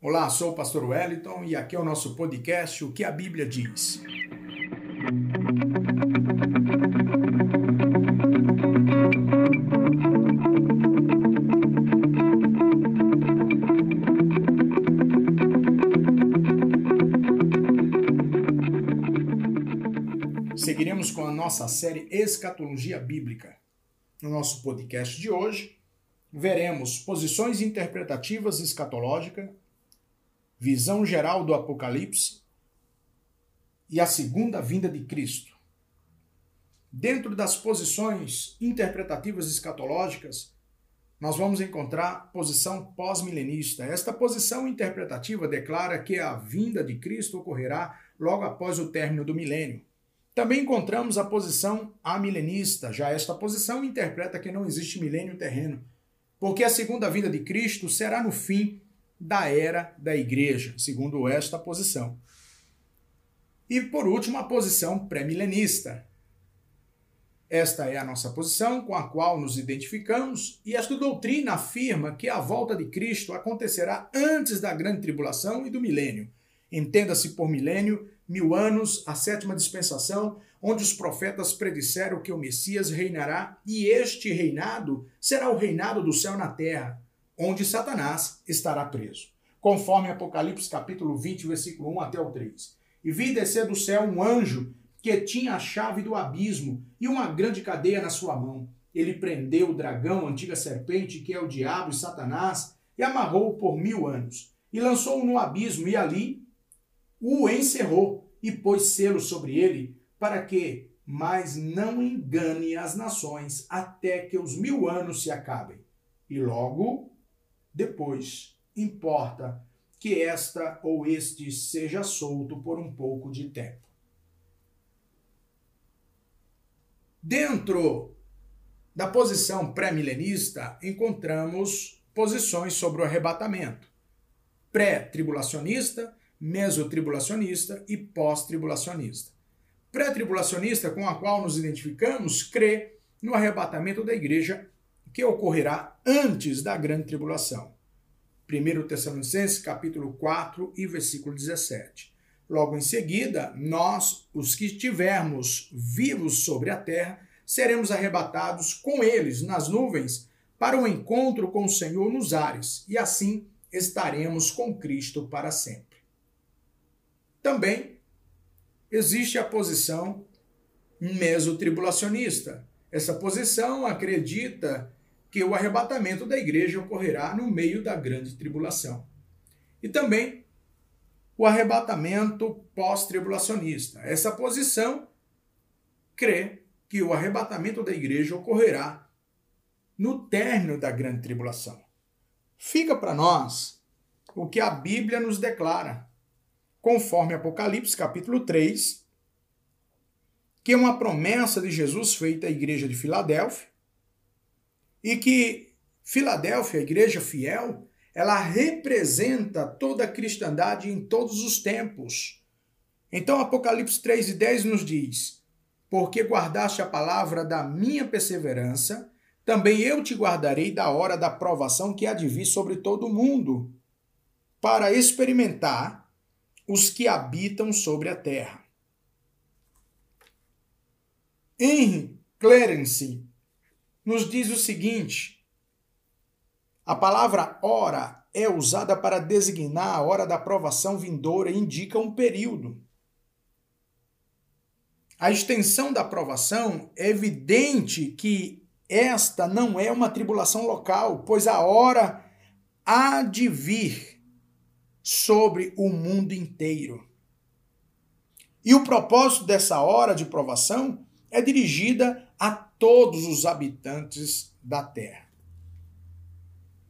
Olá, sou o pastor Wellington e aqui é o nosso podcast O que a Bíblia diz. Seguiremos com a nossa série Escatologia Bíblica. No nosso podcast de hoje, veremos posições interpretativas escatológicas visão geral do Apocalipse e a segunda vinda de Cristo. Dentro das posições interpretativas escatológicas, nós vamos encontrar posição pós-milenista. Esta posição interpretativa declara que a vinda de Cristo ocorrerá logo após o término do milênio. Também encontramos a posição amilenista. Já esta posição interpreta que não existe milênio terreno, porque a segunda vinda de Cristo será no fim da era da igreja, segundo esta posição. E por último, a posição pré-milenista. Esta é a nossa posição com a qual nos identificamos, e esta doutrina afirma que a volta de Cristo acontecerá antes da grande tribulação e do milênio. Entenda-se por milênio, mil anos, a sétima dispensação, onde os profetas predisseram que o Messias reinará, e este reinado será o reinado do céu na terra onde Satanás estará preso. Conforme Apocalipse capítulo 20, versículo 1 até o 3. E vi descer do céu um anjo que tinha a chave do abismo e uma grande cadeia na sua mão. Ele prendeu o dragão, a antiga serpente, que é o diabo e Satanás, e amarrou-o por mil anos. E lançou-o no abismo, e ali o encerrou, e pôs selo sobre ele, para que mais não engane as nações, até que os mil anos se acabem. E logo depois, importa que esta ou este seja solto por um pouco de tempo. Dentro da posição pré-milenista, encontramos posições sobre o arrebatamento: pré-tribulacionista, mesotribulacionista e pós-tribulacionista. Pré-tribulacionista, com a qual nos identificamos, crê no arrebatamento da igreja que ocorrerá antes da grande tribulação. 1 Tessalonicenses capítulo 4 e versículo 17. Logo em seguida, nós, os que estivermos vivos sobre a terra, seremos arrebatados com eles nas nuvens para o encontro com o Senhor nos ares, e assim estaremos com Cristo para sempre. Também existe a posição mesotribulacionista. Essa posição acredita que o arrebatamento da igreja ocorrerá no meio da grande tribulação. E também o arrebatamento pós-tribulacionista. Essa posição crê que o arrebatamento da igreja ocorrerá no término da grande tribulação. Fica para nós o que a Bíblia nos declara, conforme Apocalipse capítulo 3, que é uma promessa de Jesus feita à igreja de Filadélfia, e que Filadélfia, a igreja fiel, ela representa toda a cristandade em todos os tempos. Então, Apocalipse 3 e 10 nos diz: Porque guardaste a palavra da minha perseverança, também eu te guardarei da hora da provação que há de vir sobre todo o mundo, para experimentar os que habitam sobre a terra. Henry Clarence nos diz o seguinte: a palavra hora é usada para designar a hora da provação vindoura e indica um período. A extensão da provação é evidente que esta não é uma tribulação local, pois a hora há de vir sobre o mundo inteiro. E o propósito dessa hora de provação é dirigida a todos os habitantes da terra.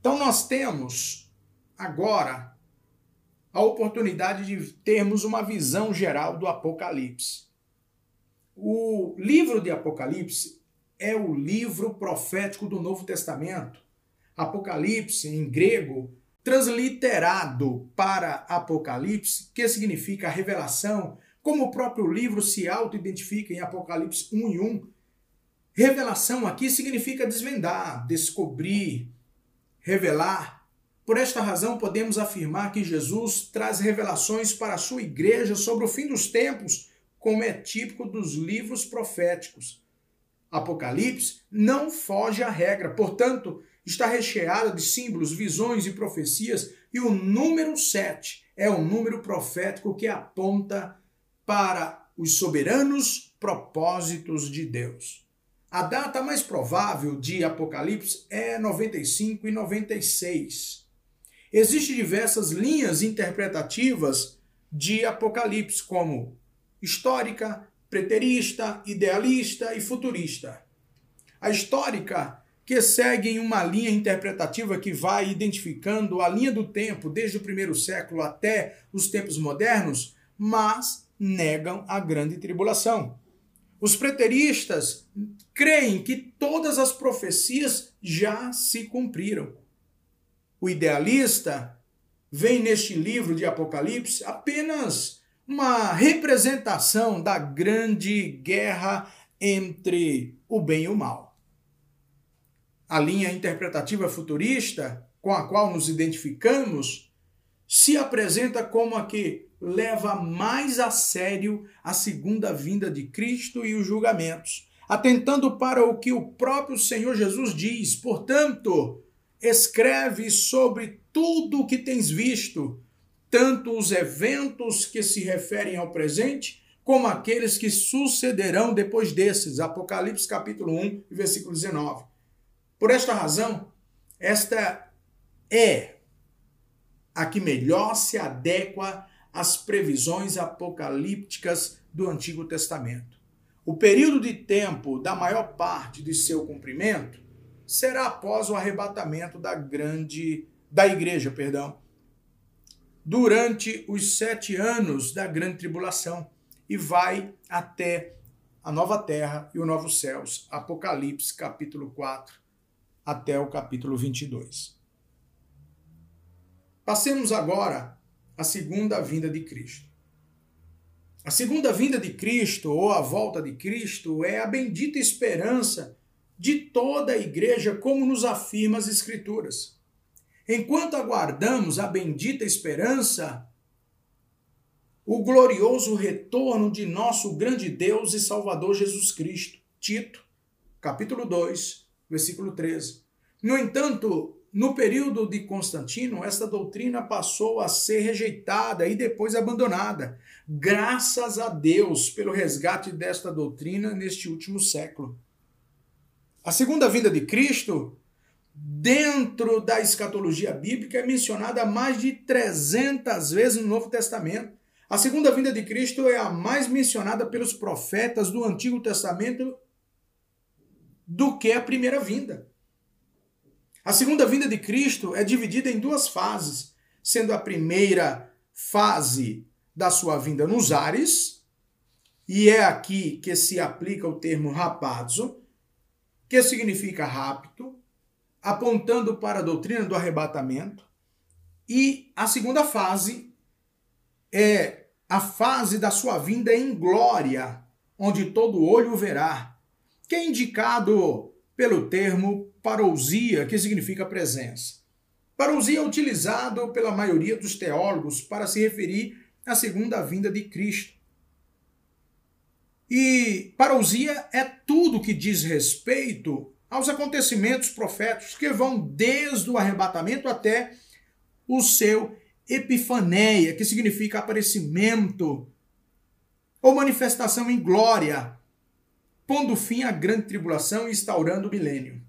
Então nós temos agora a oportunidade de termos uma visão geral do Apocalipse. O livro de Apocalipse é o livro profético do Novo Testamento. Apocalipse, em grego, transliterado para Apocalipse, que significa revelação, como o próprio livro se auto-identifica em Apocalipse 1 e 1, Revelação aqui significa desvendar, descobrir, revelar. Por esta razão, podemos afirmar que Jesus traz revelações para a sua igreja sobre o fim dos tempos, como é típico dos livros proféticos. Apocalipse não foge à regra, portanto, está recheado de símbolos, visões e profecias, e o número 7 é o número profético que aponta para os soberanos propósitos de Deus. A data mais provável de Apocalipse é 95 e 96. Existem diversas linhas interpretativas de Apocalipse, como histórica, preterista, idealista e futurista. A histórica, que segue uma linha interpretativa que vai identificando a linha do tempo desde o primeiro século até os tempos modernos, mas negam a grande tribulação. Os preteristas creem que todas as profecias já se cumpriram o idealista, vem neste livro de Apocalipse apenas uma representação da grande guerra entre o bem e o mal. A linha interpretativa futurista, com a qual nos identificamos, se apresenta como a que leva mais a sério a segunda vinda de Cristo e os julgamentos, atentando para o que o próprio Senhor Jesus diz. Portanto, escreve sobre tudo o que tens visto, tanto os eventos que se referem ao presente, como aqueles que sucederão depois desses. Apocalipse capítulo 1, versículo 19. Por esta razão, esta é a que melhor se adequa às previsões apocalípticas do Antigo Testamento. O período de tempo da maior parte de seu cumprimento será após o arrebatamento da grande da igreja, perdão, durante os sete anos da grande tribulação e vai até a nova terra e os novos céus. Apocalipse capítulo 4 até o capítulo 22. Passemos agora à segunda vinda de Cristo. A segunda vinda de Cristo, ou a volta de Cristo, é a bendita esperança de toda a igreja, como nos afirma as Escrituras. Enquanto aguardamos a bendita esperança, o glorioso retorno de nosso grande Deus e Salvador Jesus Cristo. Tito, capítulo 2, versículo 13. No entanto, no período de Constantino, esta doutrina passou a ser rejeitada e depois abandonada. Graças a Deus pelo resgate desta doutrina neste último século. A segunda vinda de Cristo, dentro da escatologia bíblica, é mencionada mais de 300 vezes no Novo Testamento. A segunda vinda de Cristo é a mais mencionada pelos profetas do Antigo Testamento do que a primeira vinda. A segunda vinda de Cristo é dividida em duas fases, sendo a primeira fase da sua vinda nos ares, e é aqui que se aplica o termo rapazo, que significa rapto, apontando para a doutrina do arrebatamento. E a segunda fase é a fase da sua vinda em glória, onde todo olho verá, que é indicado pelo termo parousia, que significa presença. Parousia é utilizado pela maioria dos teólogos para se referir à segunda vinda de Cristo. E parousia é tudo que diz respeito aos acontecimentos proféticos que vão desde o arrebatamento até o seu epifaneia, que significa aparecimento ou manifestação em glória, pondo fim à grande tribulação e instaurando o milênio.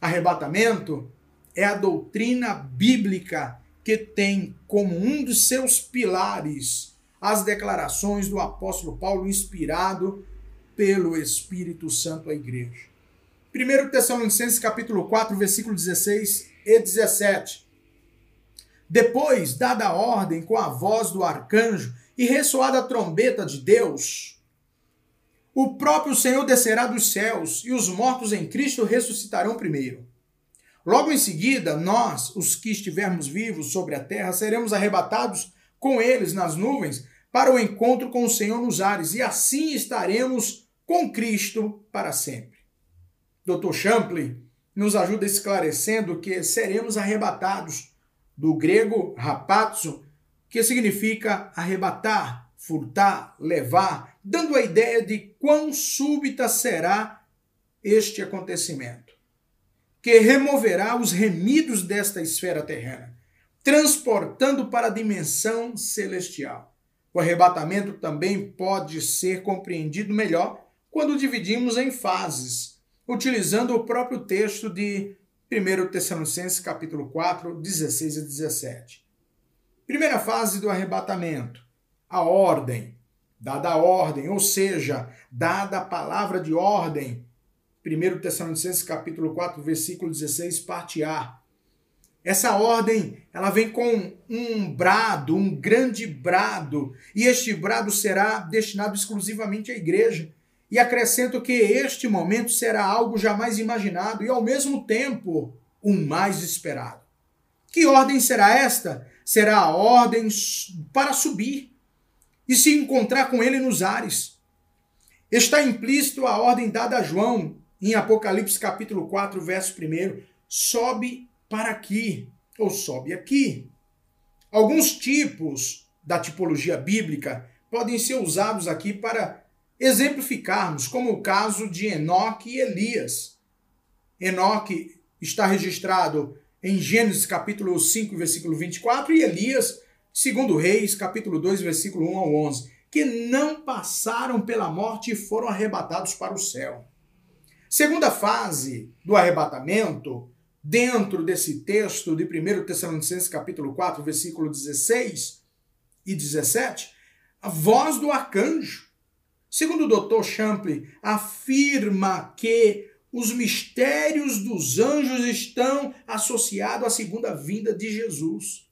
Arrebatamento é a doutrina bíblica que tem como um dos seus pilares as declarações do apóstolo Paulo inspirado pelo Espírito Santo à igreja. 1 Tessalonicenses capítulo 4, versículo 16 e 17. Depois, dada a ordem com a voz do arcanjo e ressoada a trombeta de Deus, o próprio Senhor descerá dos céus e os mortos em Cristo ressuscitarão primeiro. Logo em seguida, nós, os que estivermos vivos sobre a terra, seremos arrebatados com eles nas nuvens para o encontro com o Senhor nos ares, e assim estaremos com Cristo para sempre. Dr. Champlin nos ajuda esclarecendo que seremos arrebatados do grego rapatzo, que significa arrebatar, furtar, levar, dando a ideia de quão súbita será este acontecimento, que removerá os remidos desta esfera terrena, transportando para a dimensão celestial. O arrebatamento também pode ser compreendido melhor quando dividimos em fases, utilizando o próprio texto de 1 Tessalonicenses capítulo 4, 16 a 17. Primeira fase do arrebatamento, a ordem, dada a ordem, ou seja, dada a palavra de ordem. 1 Tessalonicenses capítulo 4, versículo 16, parte A. Essa ordem, ela vem com um brado, um grande brado, e este brado será destinado exclusivamente à igreja. E acrescento que este momento será algo jamais imaginado e, ao mesmo tempo, o mais esperado. Que ordem será esta? Será a ordem para subir e se encontrar com ele nos ares. Está implícito a ordem dada a João em Apocalipse capítulo 4, verso 1. Sobe para aqui ou sobe aqui. Alguns tipos da tipologia bíblica podem ser usados aqui para exemplificarmos, como o caso de Enoque e Elias. Enoque está registrado em Gênesis capítulo 5, versículo 24, e Elias, segundo Reis, capítulo 2, versículo 1 ao 11, que não passaram pela morte e foram arrebatados para o céu. Segunda fase do arrebatamento, dentro desse texto de 1 Tessalonicenses capítulo 4, versículo 16 e 17, a voz do arcanjo Segundo o Dr. Champlin, afirma que os mistérios dos anjos estão associados à segunda vinda de Jesus.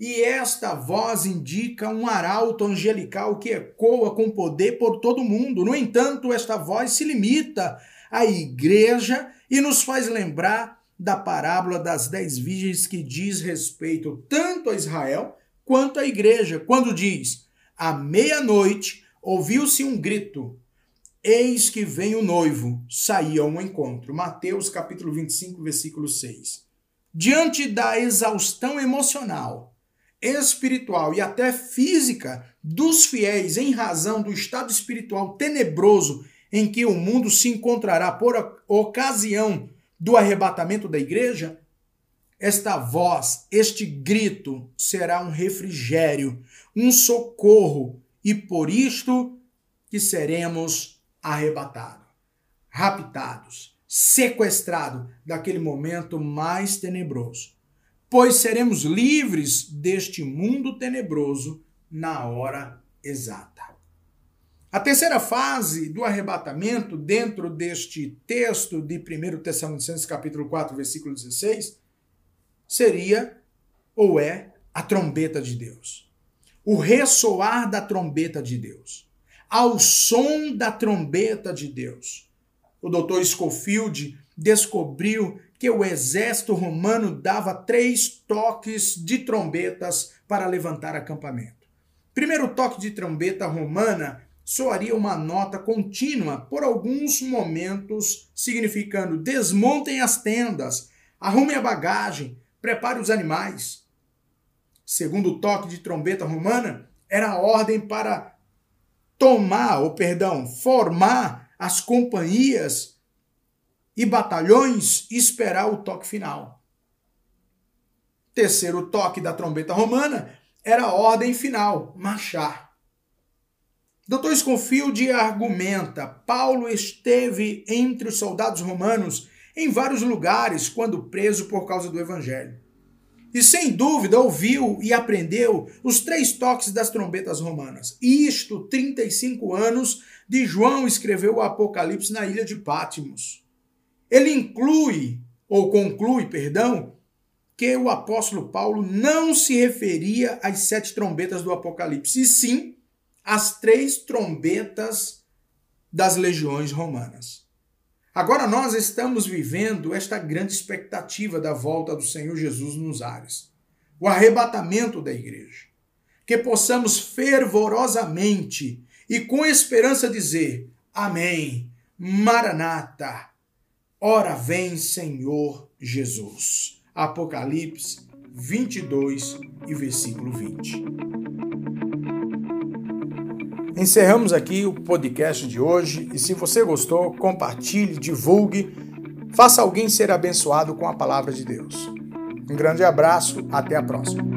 E esta voz indica um arauto angelical que ecoa com poder por todo o mundo. No entanto, esta voz se limita à igreja e nos faz lembrar da parábola das dez virgens que diz respeito tanto a Israel quanto à igreja, quando diz: à meia-noite Ouviu-se um grito: Eis que vem o noivo, saía ao encontro. Mateus capítulo 25, versículo 6. Diante da exaustão emocional, espiritual e até física dos fiéis em razão do estado espiritual tenebroso em que o mundo se encontrará por ocasião do arrebatamento da igreja, esta voz, este grito será um refrigério, um socorro e por isto que seremos arrebatados, raptados, sequestrados daquele momento mais tenebroso. Pois seremos livres deste mundo tenebroso na hora exata. A terceira fase do arrebatamento, dentro deste texto de 1 Tessalonicenses capítulo 4, versículo 16, seria ou é a trombeta de Deus o ressoar da trombeta de Deus. Ao som da trombeta de Deus. O doutor Schofield descobriu que o exército romano dava três toques de trombetas para levantar acampamento. Primeiro toque de trombeta romana soaria uma nota contínua por alguns momentos, significando desmontem as tendas, arrumem a bagagem, prepare os animais segundo toque de trombeta romana, era a ordem para tomar, ou perdão, formar as companhias e batalhões esperar o toque final. Terceiro toque da trombeta romana era a ordem final, marchar. Dr. Sconfield argumenta: Paulo esteve entre os soldados romanos em vários lugares quando preso por causa do evangelho. E sem dúvida ouviu e aprendeu os três toques das trombetas romanas. Isto, 35 anos de João escreveu o Apocalipse na ilha de Pátimos. Ele inclui, ou conclui, perdão, que o apóstolo Paulo não se referia às sete trombetas do Apocalipse, e sim às três trombetas das legiões romanas. Agora nós estamos vivendo esta grande expectativa da volta do Senhor Jesus nos ares, o arrebatamento da igreja. Que possamos fervorosamente e com esperança dizer: Amém, Maranata, ora vem Senhor Jesus. Apocalipse, 22 e versículo 20. Encerramos aqui o podcast de hoje e se você gostou, compartilhe, divulgue, faça alguém ser abençoado com a palavra de Deus. Um grande abraço, até a próxima.